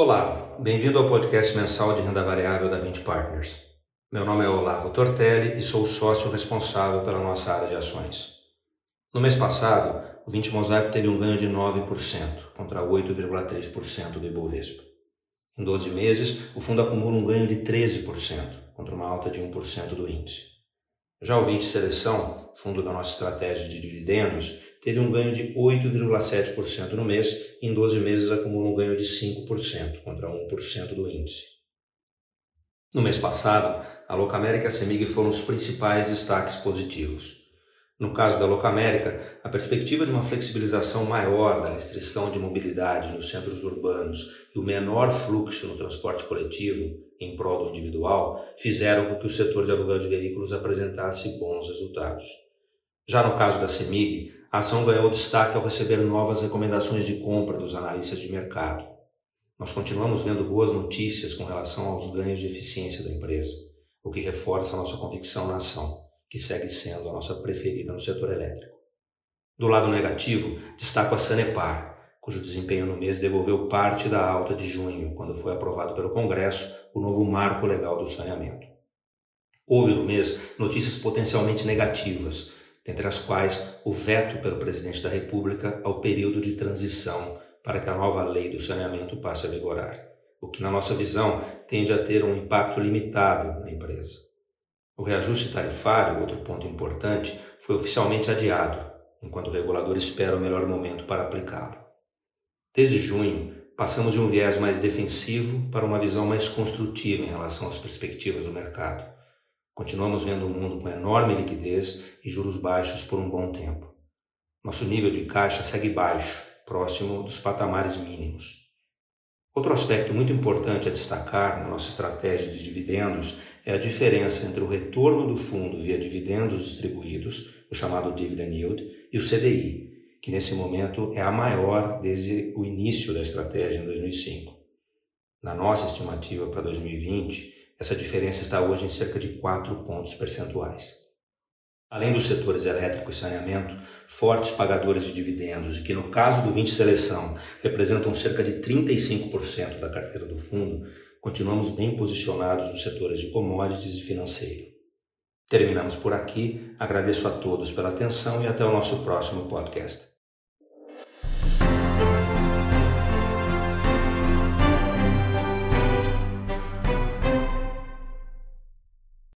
Olá, bem-vindo ao podcast mensal de renda variável da 20 Partners. Meu nome é Olavo Tortelli e sou o sócio responsável pela nossa área de ações. No mês passado, o 20 Mosaico teve um ganho de 9% contra 8,3% do Ibovespa. Em 12 meses, o fundo acumula um ganho de 13% contra uma alta de 1% do índice. Já o 20 Seleção, fundo da nossa estratégia de dividendos, teve um ganho de 8,7% no mês em 12 meses acumula um ganho de 5% contra 1% do índice. No mês passado, a Locamérica e a Semig foram os principais destaques positivos. No caso da Locamérica, a perspectiva de uma flexibilização maior da restrição de mobilidade nos centros urbanos e o menor fluxo no transporte coletivo em prol do individual fizeram com que o setor de aluguel de veículos apresentasse bons resultados. Já no caso da CEMIG, a ação ganhou destaque ao receber novas recomendações de compra dos analistas de mercado. Nós continuamos vendo boas notícias com relação aos ganhos de eficiência da empresa, o que reforça a nossa convicção na ação que segue sendo a nossa preferida no setor elétrico. Do lado negativo, destaco a Sanepar, cujo desempenho no mês devolveu parte da alta de junho, quando foi aprovado pelo Congresso o novo marco legal do saneamento. Houve no mês notícias potencialmente negativas, dentre as quais o veto pelo presidente da República ao período de transição para que a nova lei do saneamento passe a vigorar, o que, na nossa visão, tende a ter um impacto limitado na empresa. O reajuste tarifário, outro ponto importante, foi oficialmente adiado, enquanto o regulador espera o melhor momento para aplicá-lo. Desde junho, passamos de um viés mais defensivo para uma visão mais construtiva em relação às perspectivas do mercado. Continuamos vendo um mundo com enorme liquidez e juros baixos por um bom tempo. Nosso nível de caixa segue baixo, próximo dos patamares mínimos. Outro aspecto muito importante a destacar na nossa estratégia de dividendos é a diferença entre o retorno do fundo via dividendos distribuídos, o chamado dividend yield, e o CDI, que nesse momento é a maior desde o início da estratégia em 2005. Na nossa estimativa para 2020, essa diferença está hoje em cerca de 4 pontos percentuais. Além dos setores elétrico e saneamento, fortes pagadores de dividendos e que, no caso do 20 Seleção, representam cerca de 35% da carteira do fundo, continuamos bem posicionados nos setores de commodities e financeiro. Terminamos por aqui, agradeço a todos pela atenção e até o nosso próximo podcast.